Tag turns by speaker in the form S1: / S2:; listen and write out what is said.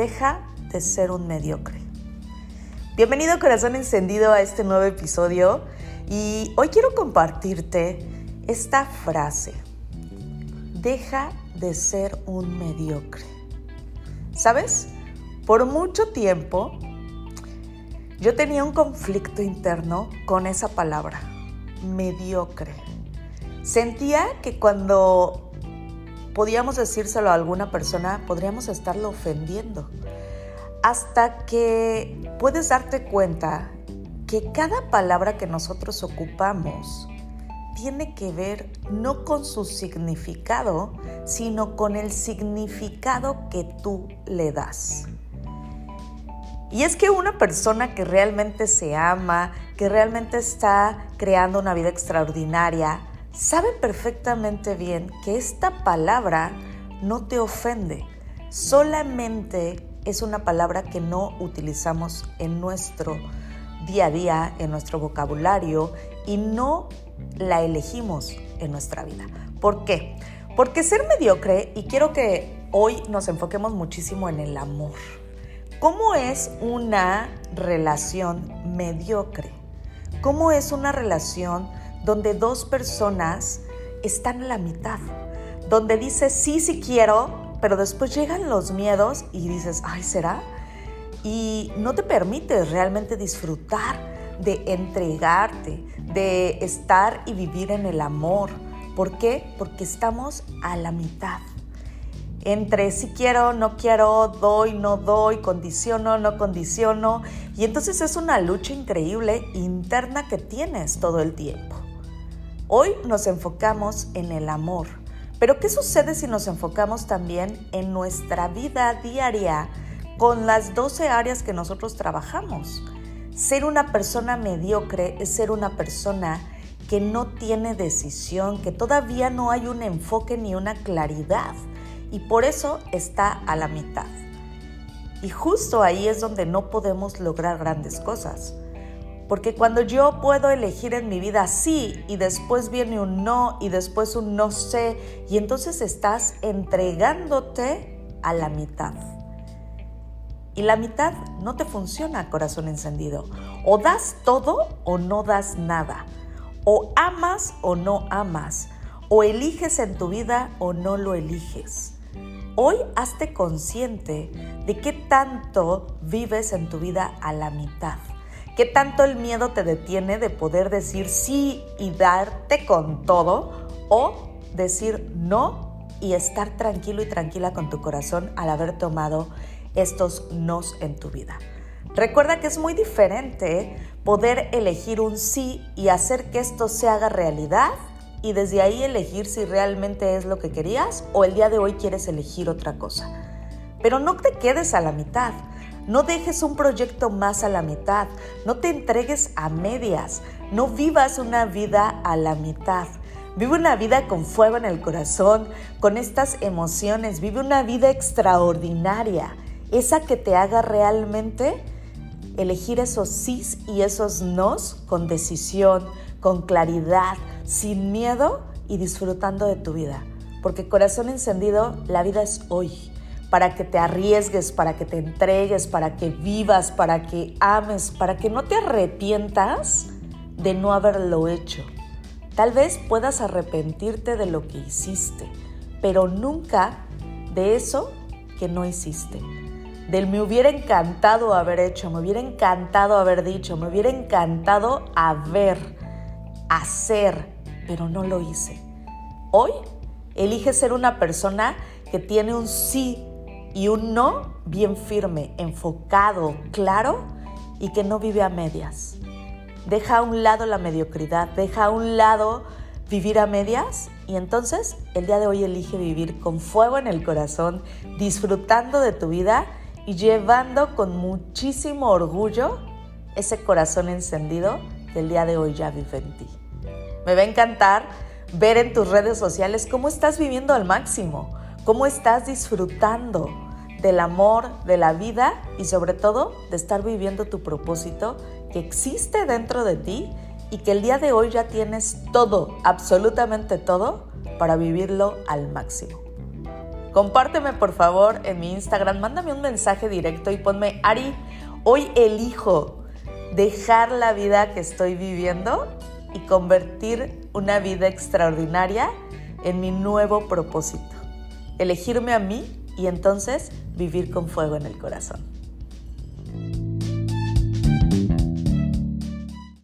S1: deja de ser un mediocre. Bienvenido corazón encendido a este nuevo episodio y hoy quiero compartirte esta frase. Deja de ser un mediocre. ¿Sabes? Por mucho tiempo yo tenía un conflicto interno con esa palabra, mediocre. Sentía que cuando podíamos decírselo a alguna persona, podríamos estarlo ofendiendo. Hasta que puedes darte cuenta que cada palabra que nosotros ocupamos tiene que ver no con su significado, sino con el significado que tú le das. Y es que una persona que realmente se ama, que realmente está creando una vida extraordinaria, sabe perfectamente bien que esta palabra no te ofende, solamente es una palabra que no utilizamos en nuestro día a día, en nuestro vocabulario y no la elegimos en nuestra vida. ¿Por qué? Porque ser mediocre, y quiero que hoy nos enfoquemos muchísimo en el amor. ¿Cómo es una relación mediocre? ¿Cómo es una relación donde dos personas están a la mitad, donde dices sí, sí quiero, pero después llegan los miedos y dices, ay, ¿será? Y no te permites realmente disfrutar de entregarte, de estar y vivir en el amor. ¿Por qué? Porque estamos a la mitad. Entre si quiero, no quiero, doy, no doy, condiciono, no condiciono. Y entonces es una lucha increíble interna que tienes todo el tiempo. Hoy nos enfocamos en el amor, pero ¿qué sucede si nos enfocamos también en nuestra vida diaria con las 12 áreas que nosotros trabajamos? Ser una persona mediocre es ser una persona que no tiene decisión, que todavía no hay un enfoque ni una claridad y por eso está a la mitad. Y justo ahí es donde no podemos lograr grandes cosas. Porque cuando yo puedo elegir en mi vida sí y después viene un no y después un no sé y entonces estás entregándote a la mitad. Y la mitad no te funciona, corazón encendido. O das todo o no das nada. O amas o no amas. O eliges en tu vida o no lo eliges. Hoy hazte consciente de qué tanto vives en tu vida a la mitad. ¿Qué tanto el miedo te detiene de poder decir sí y darte con todo o decir no y estar tranquilo y tranquila con tu corazón al haber tomado estos nos en tu vida? Recuerda que es muy diferente poder elegir un sí y hacer que esto se haga realidad y desde ahí elegir si realmente es lo que querías o el día de hoy quieres elegir otra cosa. Pero no te quedes a la mitad. No dejes un proyecto más a la mitad, no te entregues a medias, no vivas una vida a la mitad. Vive una vida con fuego en el corazón, con estas emociones, vive una vida extraordinaria, esa que te haga realmente elegir esos sís y esos nos con decisión, con claridad, sin miedo y disfrutando de tu vida. Porque corazón encendido, la vida es hoy para que te arriesgues, para que te entregues, para que vivas, para que ames, para que no te arrepientas de no haberlo hecho. Tal vez puedas arrepentirte de lo que hiciste, pero nunca de eso que no hiciste. Del me hubiera encantado haber hecho, me hubiera encantado haber dicho, me hubiera encantado haber, hacer, pero no lo hice. Hoy elige ser una persona que tiene un sí y un no bien firme, enfocado, claro y que no vive a medias. Deja a un lado la mediocridad, deja a un lado vivir a medias y entonces el día de hoy elige vivir con fuego en el corazón, disfrutando de tu vida y llevando con muchísimo orgullo ese corazón encendido que el día de hoy ya vive en ti. Me va a encantar ver en tus redes sociales cómo estás viviendo al máximo cómo estás disfrutando del amor, de la vida y sobre todo de estar viviendo tu propósito que existe dentro de ti y que el día de hoy ya tienes todo, absolutamente todo, para vivirlo al máximo. Compárteme por favor en mi Instagram, mándame un mensaje directo y ponme, Ari, hoy elijo dejar la vida que estoy viviendo y convertir una vida extraordinaria en mi nuevo propósito elegirme a mí y entonces vivir con fuego en el corazón.